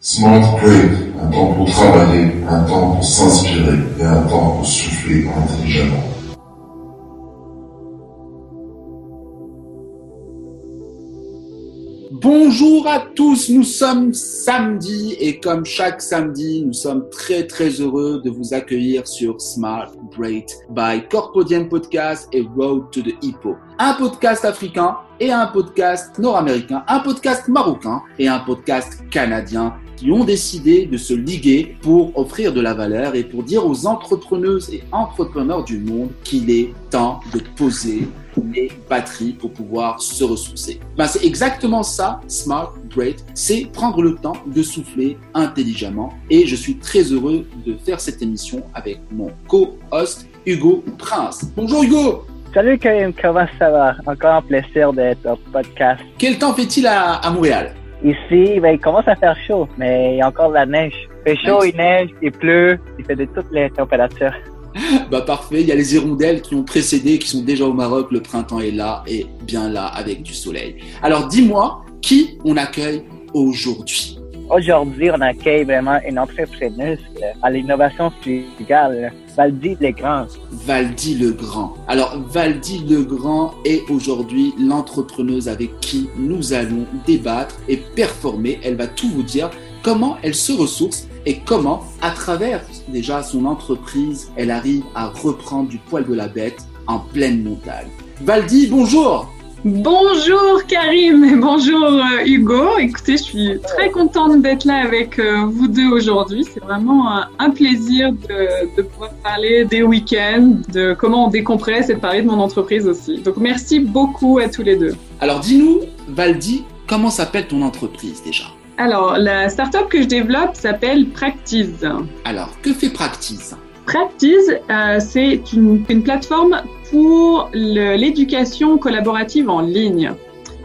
Smart Break, un temps pour travailler, un temps pour s'inspirer et un temps pour souffler intelligemment. Bonjour à tous, nous sommes samedi et comme chaque samedi, nous sommes très très heureux de vous accueillir sur Smart Break by Corpodium Podcast et Road to the Hippo. Un podcast africain et un podcast nord-américain, un podcast marocain et un podcast canadien qui ont décidé de se liguer pour offrir de la valeur et pour dire aux entrepreneuses et entrepreneurs du monde qu'il est temps de poser les batteries pour pouvoir se ressourcer. Ben, c'est exactement ça, Smart Great, c'est prendre le temps de souffler intelligemment. Et je suis très heureux de faire cette émission avec mon co-host Hugo Prince. Bonjour Hugo Salut Karim, comment ça va? Encore un plaisir d'être au podcast. Quel temps fait-il à, à Montréal? Ici, ben, il commence à faire chaud, mais il y a encore de la neige. Il fait chaud, il neige, il pleut, il fait de toutes les températures. Bah parfait, il y a les hirondelles qui ont précédé, qui sont déjà au Maroc, le printemps est là et bien là avec du soleil. Alors dis-moi, qui on accueille aujourd'hui Aujourd'hui, on accueille vraiment une entrepreneuse à l'innovation frugale, Valdi Legrand. Valdi Legrand. Alors Valdi Legrand est aujourd'hui l'entrepreneuse avec qui nous allons débattre et performer. Elle va tout vous dire comment elle se ressource et comment, à travers déjà son entreprise, elle arrive à reprendre du poil de la bête en pleine montagne. Valdi, bonjour Bonjour Karim et bonjour euh, Hugo. Écoutez, je suis très contente d'être là avec euh, vous deux aujourd'hui. C'est vraiment un, un plaisir de, de, pouvoir parler des week-ends, de comment on décompresse et de parler de mon entreprise aussi. Donc merci beaucoup à tous les deux. Alors dis-nous, Valdi, comment s'appelle ton entreprise déjà? Alors, la startup que je développe s'appelle Practice. Alors, que fait Practice? Practice, euh, c'est une, une plateforme pour l'éducation collaborative en ligne.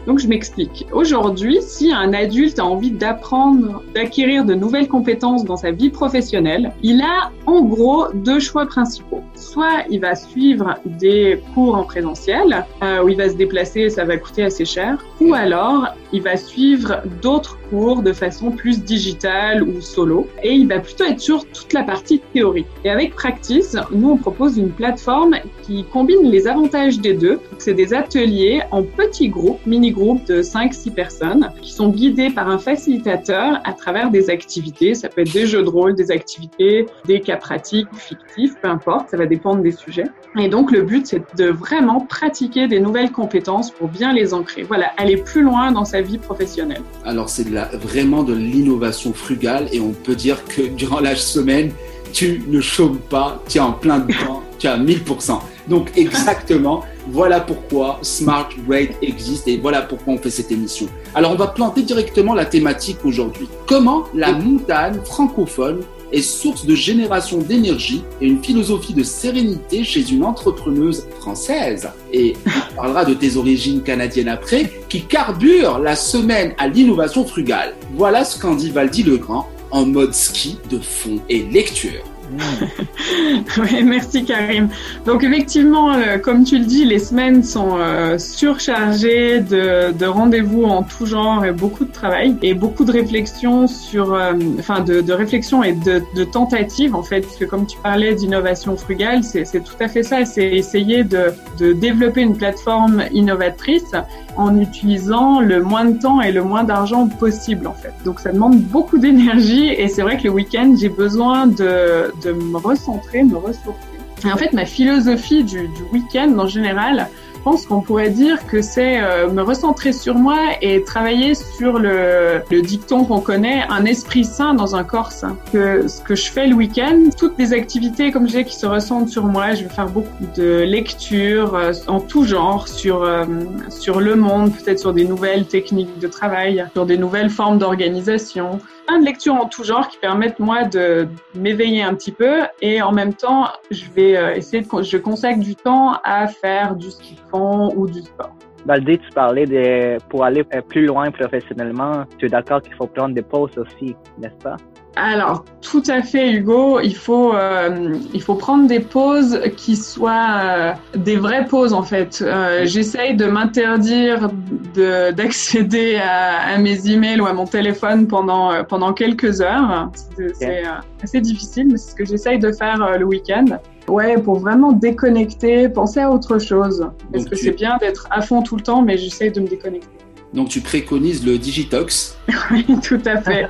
Donc je m'explique. Aujourd'hui, si un adulte a envie d'apprendre, d'acquérir de nouvelles compétences dans sa vie professionnelle, il a en gros deux choix principaux. Soit il va suivre des cours en présentiel, euh, où il va se déplacer, ça va coûter assez cher, ou alors il va suivre d'autres cours de façon plus digitale ou solo, et il va plutôt être sur toute la partie théorique. Et avec Practice, nous on propose une plateforme qui combine les avantages des deux. C'est des ateliers en petits groupes, mini groupes de 5-6 personnes qui sont guidés par un facilitateur à travers des activités. Ça peut être des jeux de rôle, des activités, des cas pratiques, fictifs, peu importe, ça va dépendre des sujets. Et donc le but, c'est de vraiment pratiquer des nouvelles compétences pour bien les ancrer. Voilà, aller plus loin dans sa vie professionnelle. Alors c'est de la, vraiment de l'innovation frugale et on peut dire que durant la semaine, tu ne chômes pas, tu es en plein dedans, tu as 1000%. Donc exactement, voilà pourquoi Smart Great existe et voilà pourquoi on fait cette émission. Alors on va planter directement la thématique aujourd'hui. Comment la montagne francophone source de génération d'énergie et une philosophie de sérénité chez une entrepreneuse française. Et on parlera de tes origines canadiennes après, qui carbure la semaine à l'innovation frugale. Voilà ce qu'en dit Valdi Legrand en mode ski de fond et lecture. merci Karim. Donc effectivement, euh, comme tu le dis, les semaines sont euh, surchargées de, de rendez-vous en tout genre et beaucoup de travail et beaucoup de réflexions sur, euh, de, de et de, de, tentatives en fait, parce que comme tu parlais d'innovation frugale, c'est tout à fait ça. C'est essayer de, de développer une plateforme innovatrice en utilisant le moins de temps et le moins d'argent possible en fait. Donc ça demande beaucoup d'énergie et c'est vrai que le week-end j'ai besoin de, de me recentrer, me ressourcer. En fait ma philosophie du, week-end en général, je pense qu'on pourrait dire que c'est euh, me recentrer sur moi et travailler sur le, dicton qu'on connaît, un esprit sain dans un corps sain. Que ce que je fais le week-end, toutes les activités comme j'ai qui se ressentent sur moi, je vais faire beaucoup de lectures euh, en tout genre sur euh, sur le monde, peut-être sur des nouvelles techniques de travail, sur des nouvelles formes d'organisation, plein de lectures en tout genre qui permettent moi de m'éveiller un petit peu et en même temps je vais euh, essayer de je consacre du temps à faire du ski fond ou du sport. Baldi, tu parlais de pour aller plus loin professionnellement. Tu es d'accord qu'il faut prendre des pauses aussi, n'est-ce pas? Alors, tout à fait, Hugo. Il faut, euh, il faut prendre des pauses qui soient euh, des vraies pauses, en fait. Euh, J'essaye de m'interdire d'accéder à, à, mes emails ou à mon téléphone pendant, euh, pendant quelques heures. C'est assez difficile, mais c'est ce que j'essaye de faire le week-end. Ouais, pour vraiment déconnecter, penser à autre chose. Parce que c'est bien d'être à fond tout le temps, mais j'essaye de me déconnecter. Donc tu préconises le Digitox. Oui, tout à fait.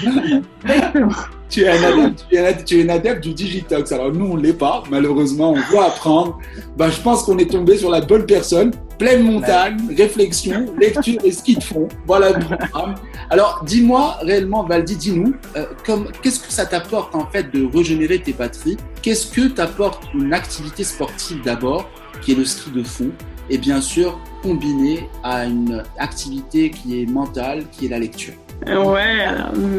tu, es un adepte, tu, es un, adepte, du Digitox. Alors nous, on ne l'est pas, malheureusement, on doit apprendre. Ben, je pense qu'on est tombé sur la bonne personne. Pleine montagne, réflexion, lecture et ski de fond. Voilà le programme. Alors dis-moi réellement, Valdi, dis-nous, euh, qu'est-ce que ça t'apporte en fait de régénérer tes batteries? Qu'est-ce que t'apporte une activité sportive d'abord, qui est le ski de fond et bien sûr combiné à une activité qui est mentale, qui est la lecture Ouais,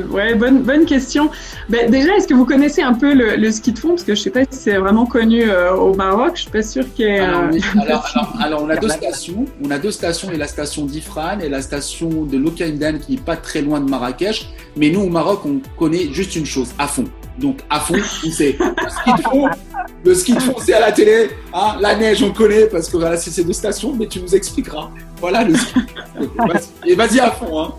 ouais, bonne, bonne question. Ben, déjà, est-ce que vous connaissez un peu le, ski de fond? Parce que je sais pas si c'est vraiment connu euh, au Maroc. Je suis pas sûre qu'il y ait. Alors, alors, on a deux stations. On a deux stations. Et la station d'Ifran et la station de Lokaindan qui est pas très loin de Marrakech. Mais nous, au Maroc, on connaît juste une chose à fond. Donc, à fond, c'est ski de fond. Le ski de fond, c'est à la télé. Hein. La neige, on connaît parce que voilà, c'est ces deux stations, mais tu nous expliqueras. Voilà le ski. Et vas-y à fond. Hein.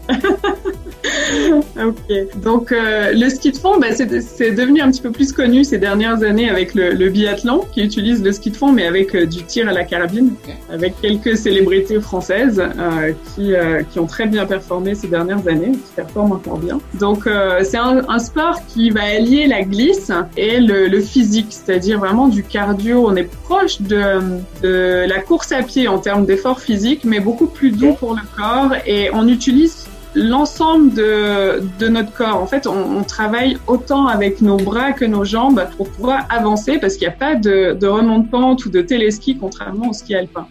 ok. Donc, euh, le ski de fond, bah, c'est devenu un petit peu plus connu ces dernières années avec le, biathlon, qui utilise le ski de fond, mais avec euh, du tir à la carabine, avec quelques célébrités françaises euh, qui, qui ont très bien performé ces dernières années, qui performent encore bien. Donc, c'est un, un, sport qui va allier la glisse et le, le physique, c'est-à-dire vraiment du cardio. On est proche de, de la course à pied en termes d'effort physique, mais beaucoup plus doux pour le corps et on utilise l'ensemble de, de, notre corps. En fait, on, travaille autant avec nos bras que nos jambes pour pouvoir avancer parce qu'il n'y a pas de, de remonte-pente ou de téléski contrairement au ski alpin.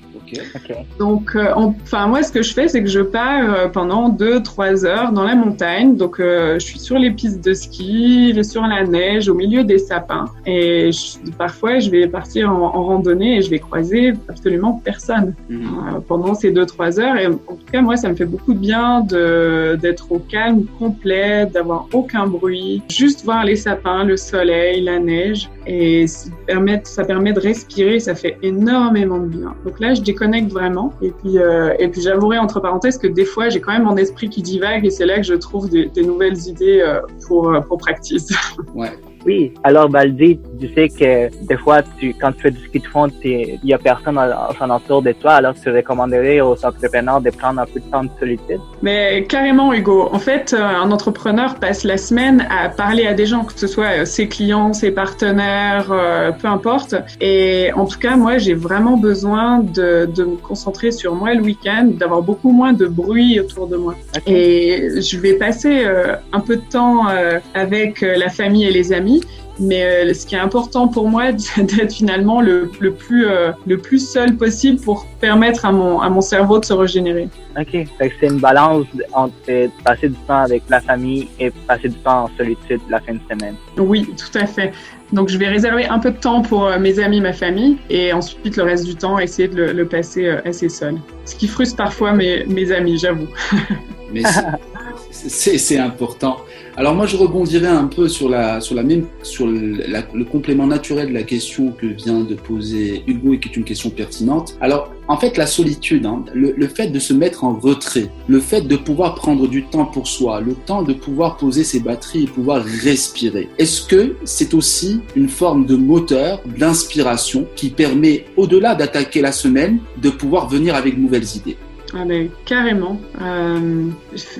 Donc, euh, enfin, moi, ce que je fais, c'est que je pars euh, pendant 2-3 heures dans la montagne. Donc, euh, je suis sur les pistes de ski, sur la neige, au milieu des sapins. Et parfois, je vais partir en, randonnée et je vais croiser absolument personne mhm. pendant ces 2-3 heures. Et en tout cas, moi, ça me fait beaucoup de bien d'être au calme complet, d'avoir aucun bruit, juste voir les sapins, le soleil, la neige. Et ça permet, ça permet de respirer, ça fait énormément de bien. Donc là, je connecte vraiment. Et puis, euh, et puis j'avouerai entre parenthèses que des fois, j'ai quand même mon esprit qui divague et c'est là que je trouve des, nouvelles idées euh, pour, euh, pour practice. Ouais. Oui, alors Baldi, tu sais que des fois, tu, quand tu fais du ski de fond, il y a personne autour de toi, alors tu recommanderais aux entrepreneurs de prendre un peu de temps de solitude? Mais carrément, Hugo. En fait, euh, un entrepreneur passe la semaine à parler à des gens, que ce soit euh, ses clients, ses partenaires, euh, peu importe. Et en tout cas, moi, j'ai vraiment besoin de, de me concentrer sur moi le week-end, d'avoir beaucoup moins de bruit autour de moi. Et je vais passer un peu de temps avec la famille et les amis mais euh, ce qui est important pour moi, c'est d'être finalement le, le plus, euh, le plus seul possible pour permettre à mon, à mon cerveau de se régénérer. OK. C'est une balance entre passer du temps avec la famille et passer du temps en solitude la fin de semaine. Oui, tout à fait. Donc, je vais réserver un peu de temps pour euh, mes amis, ma famille, et ensuite le reste du temps, essayer de le, le passer assez seul. Ce qui frustre parfois mes, mes amis, j'avoue. Mais c'est important. Alors moi, je rebondirai un peu sur la sur la même sur le, complément naturel de la question que vient de poser Hugo et qui est une question pertinente. Alors en fait, la solitude, hein, le, le, fait de se mettre en retrait, le fait de pouvoir prendre du temps pour soi, le temps de pouvoir poser ses batteries et pouvoir respirer. Est-ce que c'est aussi une forme de moteur, d'inspiration qui permet, au-delà d'attaquer la semaine, de pouvoir venir avec nouvelles idées? Ah ben, carrément. Euh,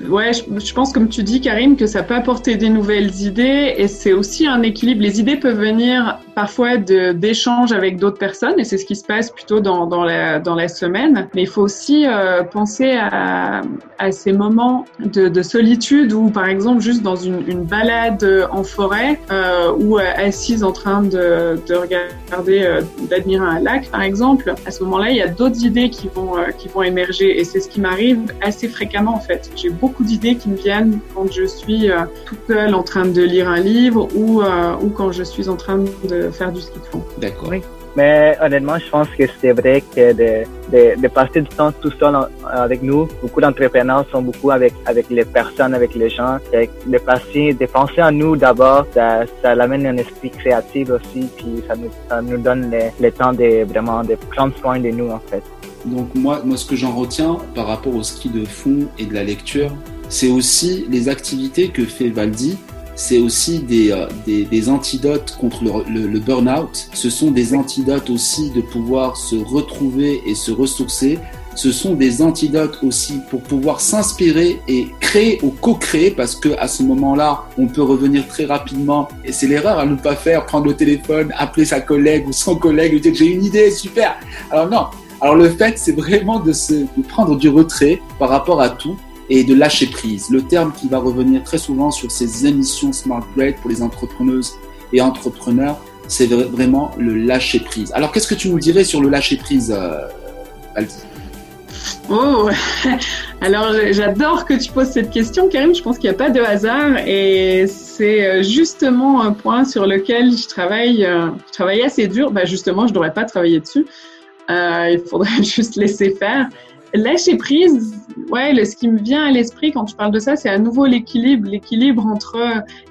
ouais, je, pense comme tu dis, Karim, que ça peut apporter des nouvelles idées et c'est aussi un équilibre. Les idées peuvent venir parfois d'échanges avec d'autres personnes et c'est ce qui se passe plutôt dans, dans, la, dans la semaine. Mais il faut aussi euh, penser à, à, ces moments de, de, solitude où, par exemple, juste dans une, une balade en forêt euh, ou assise en train de, de regarder, euh, d'admirer un lac, par exemple, à ce moment-là, il y a d'autres idées qui vont, euh, qui vont émerger et c'est ce qui m'arrive assez fréquemment en fait. J'ai beaucoup d'idées qui me viennent quand je suis euh, toute seule en train de lire un livre ou, euh, ou quand je suis en train de faire du ski de fond. D'accord. Mais honnêtement, je pense que c'est vrai que de, de, de, passer du temps tout seul avec nous, beaucoup d'entrepreneurs sont beaucoup avec avec les personnes, avec les gens. De passer, de penser à nous d'abord, ça, ça amène un esprit créatif aussi, puis ça nous, ça nous donne le, le temps de vraiment de prendre soin de nous en fait. Donc moi, moi ce que j'en retiens par rapport au ski de fond et de la lecture, c'est aussi les activités que fait Valdi c'est aussi des, euh, des, des, antidotes contre le, le, burn-out. Ce sont des antidotes aussi de pouvoir se retrouver et se ressourcer. Ce sont des antidotes aussi pour pouvoir s'inspirer et créer ou co-créer parce que à ce moment-là, on peut revenir très rapidement. Et c'est l'erreur à ne pas faire, prendre le téléphone, appeler sa collègue ou son collègue, lui dire j'ai une idée, super. Alors non. Alors le fait, c'est vraiment de se de prendre du retrait par rapport à tout et de lâcher prise. Le terme qui va revenir très souvent sur ces émissions Smart Break pour les entrepreneuses et entrepreneurs, c'est vraiment le lâcher prise. Alors, qu'est-ce que tu nous dirais sur le lâcher prise, euh, Aldi? Oh, alors j'adore que tu poses cette question, Karim. Je pense qu'il n'y a pas de hasard et c'est euh, justement un point sur lequel je travaille. Euh, je travaille assez dur. Bah justement, je ne devrais pas travailler dessus. Il faudrait juste laisser faire. Lâcher prise, ouais, le, ce qui me vient à l'esprit quand tu parles de ça, c'est à nouveau l'équilibre, l'équilibre entre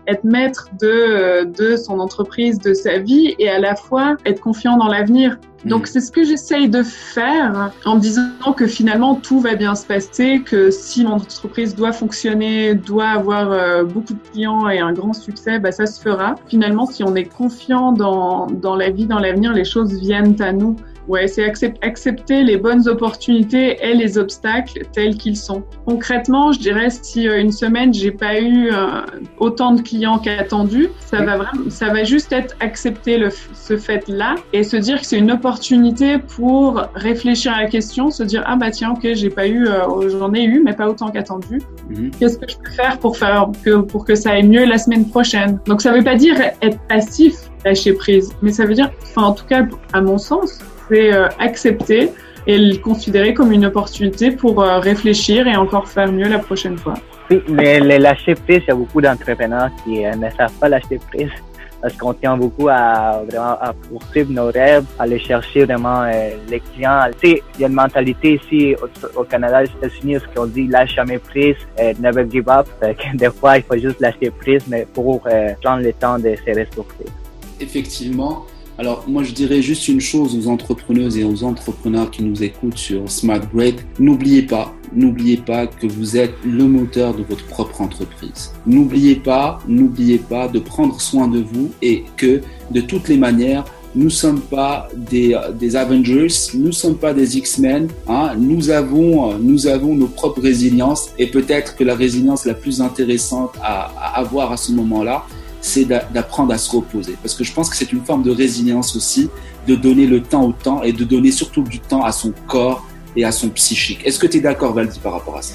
être maître de, de son entreprise, de sa vie, et à la fois être confiant dans l'avenir. Donc mm. c'est ce que j'essaye de faire en me disant que finalement tout va bien se passer, que si mon entreprise doit fonctionner, doit avoir euh, beaucoup de clients et un grand succès, bah, ça se fera. Finalement, si on est confiant dans, dans la vie, dans l'avenir, les choses viennent à nous. Ouais, c'est accepter les bonnes opportunités et les obstacles tels qu'ils sont. Concrètement, je dirais si euh, une semaine j'ai pas eu euh, autant de clients qu'attendu, ça va vraiment, ça va juste être accepter le, ce fait-là et se dire que c'est une opportunité pour réfléchir à la question, se dire ah bah tiens ok j'ai pas eu, euh, j'en ai eu mais pas autant qu'attendu. Mhm. Qu'est-ce que je peux faire pour faire que pour que ça aille mieux la semaine prochaine? Donc ça veut pas dire être passif, lâcher prise, mais ça veut dire, enfin en tout cas à mon sens c'est euh, accepter et le considérer comme une opportunité pour euh, réfléchir et encore faire mieux la prochaine fois. Oui, mais le lâcher prise, il y a beaucoup d'entrepreneurs qui euh, ne savent pas lâcher prise parce qu'on tient beaucoup à vraiment poursuivre nos rêves, à aller chercher vraiment les clients. Tu sais, il y a une mentalité ici au, Canada, aux États-Unis, où on dit lâche jamais prise, never give up. des fois, il faut juste lâcher prise, mais pour prendre le temps de se ressourcer. Effectivement, alors moi je dirais juste une chose aux entrepreneuses et aux entrepreneurs qui nous écoutent sur Smart Break. N'oubliez pas, n'oubliez pas que vous êtes le moteur de votre propre entreprise. N'oubliez pas, n'oubliez pas de prendre soin de vous et que de toutes les manières, nous ne sommes pas des, Avengers, nous ne sommes pas des X-Men. Hein. Nous, avons, nous avons nos propres résiliences et peut-être que la résilience la plus intéressante à avoir à ce moment-là, c'est d'apprendre à se reposer. Parce que je pense que c'est une forme de résilience aussi, de donner le temps au temps et de donner surtout du temps à son corps et à son psychique. Est-ce que tu es d'accord, Valdi, par rapport à ça?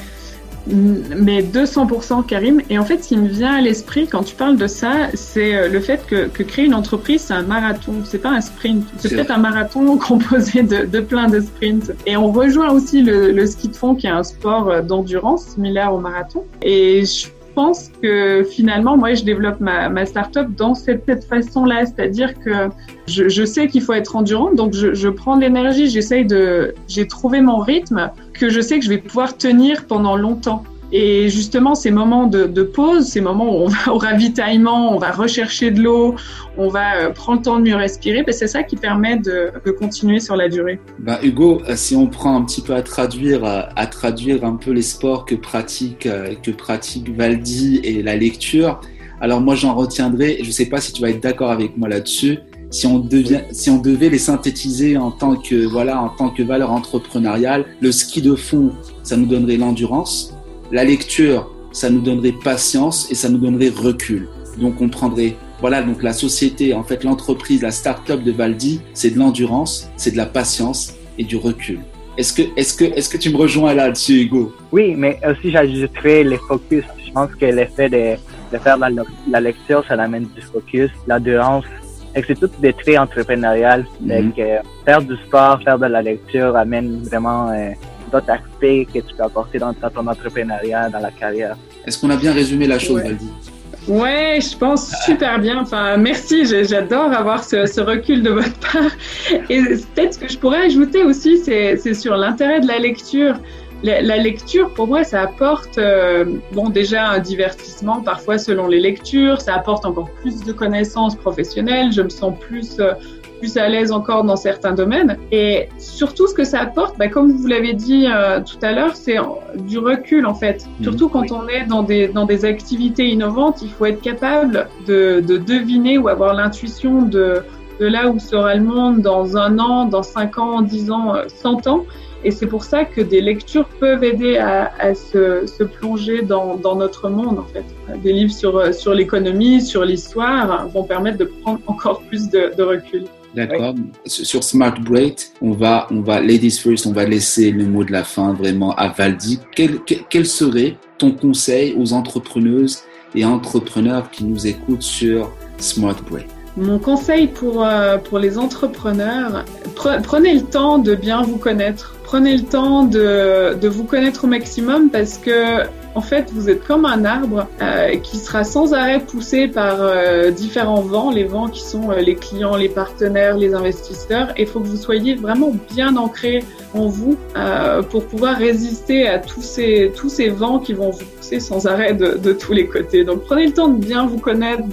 Mais 200% Karim. Et en fait, ce qui me vient à l'esprit quand tu parles de ça, c'est euh, le fait que, créer une entreprise, c'est un marathon, c'est pas un sprint. C'est peut-être un marathon composé de, de, plein de sprints. Et on rejoint aussi le, le ski de fond qui est un sport euh, d'endurance similaire au marathon. Et je pense que finalement, moi, je développe ma, ma start-up dans cette, façon-là. C'est-à-dire que je, je sais qu'il faut être endurant, donc je, je prends de l'énergie, j'essaye de, j'ai trouvé mon rythme que je sais que je vais pouvoir tenir pendant longtemps. Et justement, ces moments de, pause, ces moments où on va au ravitaillement, on va rechercher de l'eau, on va euh, prendre le temps de mieux respirer, ben c'est ça qui permet de, continuer sur la durée. Bah Hugo, euh, si on prend un petit peu à traduire, euh, à traduire un peu les sports que pratique, que pratique Valdi et la lecture, alors moi j'en retiendrai, je ne sais pas si tu vas être d'accord avec moi là-dessus, si on, devient, si on devait les synthétiser en tant que voilà en tant que valeur entrepreneuriale, le ski de fond, ça nous donnerait l'endurance. La lecture, ça nous donnerait patience et ça nous donnerait recul. Donc on prendrait, voilà, donc la société, en fait l'entreprise, la start-up de Valdi, c'est de l'endurance, c'est de la patience et du recul. Est-ce que, est-ce que, est-ce que tu me rejoins là-dessus, Hugo? Oui, mais aussi j'ajouterais les focus. Je pense que l'effet de, de faire la, la, lecture, ça amène du focus, l'endurance. Et c'est tout des traits entrepreneuriales. Mm faire du sport, faire de la lecture amène vraiment euh, d'autres aspects que tu peux apporter dans, ton entrepreneuriat, dans la carrière. Est-ce qu'on a bien résumé la chose, Valdi? Ouais, je pense super bien. Enfin, merci. J'adore avoir ce, ce, recul de votre part. Et peut-être ce que je pourrais ajouter aussi, c'est sur l'intérêt de la lecture. La, la, lecture, pour moi, ça apporte, euh, bon, déjà un divertissement parfois selon les lectures. Ça apporte encore plus de connaissances professionnelles. Je me sens plus euh, plus à l'aise encore dans certains domaines. Et surtout, ce que ça apporte, bah, comme vous l'avez dit euh, tout à l'heure, c'est du recul en fait. Mhm. Surtout quand on est dans des, dans des activités innovantes, il faut être capable de, de deviner ou avoir l'intuition de, de là où sera le monde dans un an, dans cinq ans, dix ans, euh, cent ans. Et c'est pour ça que des lectures peuvent aider à, à se, se, plonger dans, dans, notre monde, en fait. Des livres sur, sur l'économie, sur l'histoire vont permettre de prendre encore plus de, de recul. D'accord. Sur Smart Break, on va, on va, ladies first, on va laisser le mot de la fin vraiment à Valdi. Quel, quel, serait ton conseil aux entrepreneuses et entrepreneurs qui nous écoutent sur Smart Break? Mon conseil pour, euh, pour les entrepreneurs, prenez le temps de bien vous connaître. Prenez le temps de, de vous connaître au maximum parce que en fait, vous êtes comme un arbre euh, qui sera sans arrêt poussé par euh, différents vents, les vents qui sont euh, les clients, les partenaires, les investisseurs. Et il faut que vous soyez vraiment bien ancré en vous euh, pour pouvoir résister à tous ces, tous ces vents qui vont vous pousser sans arrêt de, de tous les côtés. Donc prenez le temps de bien vous connaître,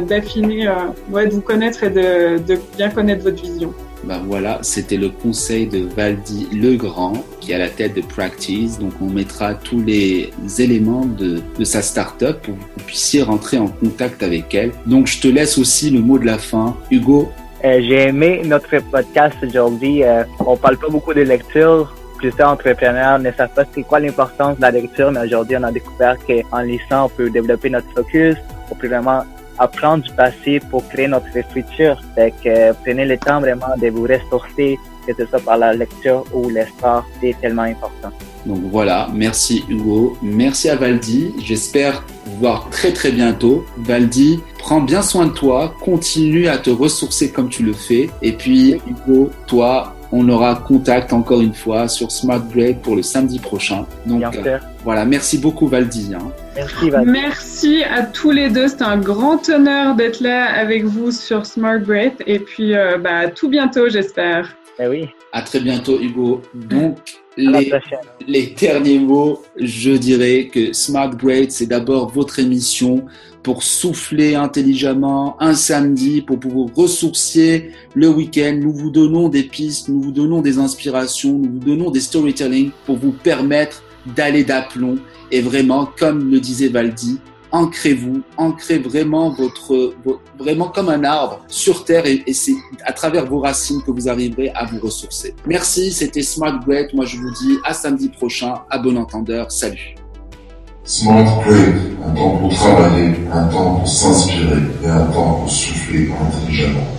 d'affiner, ouais, de vous connaître et de, de bien connaître votre vision. Ben voilà, c'était le conseil de Valdi Legrand qui est à la tête de Practice. Donc on mettra tous les éléments de, de sa startup pour que vous puissiez rentrer en contact avec elle. Donc je te laisse aussi le mot de la fin. Hugo? Euh, J'ai aimé notre podcast aujourd'hui. Euh, on parle pas beaucoup de lecture. Plusieurs entrepreneurs ne savent pas c'est quoi l'importance de la lecture, mais aujourd'hui on a découvert qu'en lisant on peut développer notre focus, on peut vraiment apprendre du passé pour créer notre futur. Fait que prenez le temps vraiment de vous ressourcer, que ce soit par la lecture ou l'espoir, c'est tellement important. Donc voilà, merci Hugo, merci à Valdi. J'espère vous voir très très bientôt. Valdi, prends bien soin de toi, continue à te ressourcer comme tu le fais. Et puis Hugo, toi, on aura contact encore une fois sur Smart Break pour le samedi prochain. Donc euh, voilà, merci beaucoup Valdi. Hein. Merci Valdi. Merci à tous les deux. C'était un grand honneur d'être là avec vous sur Smart Break. Et puis euh, bah, à tout bientôt, j'espère. Eh oui. À très bientôt Hugo. Donc les, les, derniers mots, je dirais que Smart Break, c'est d'abord votre émission pour souffler intelligemment un samedi, pour vous ressourcier le week-end. Nous vous donnons des pistes, nous vous donnons des inspirations, nous vous donnons des storytelling pour vous permettre d'aller d'aplomb. Et vraiment, comme le disait Valdi, ancrez-vous, ancrez vraiment votre, vraiment comme un arbre sur terre et, c'est à travers vos racines que vous arriverez à vous ressourcer. Merci, c'était Smart Great. Moi, je vous dis à samedi prochain, à bon entendeur. Salut. Smart Great, un temps pour travailler, un temps pour s'inspirer et un temps pour souffler intelligemment.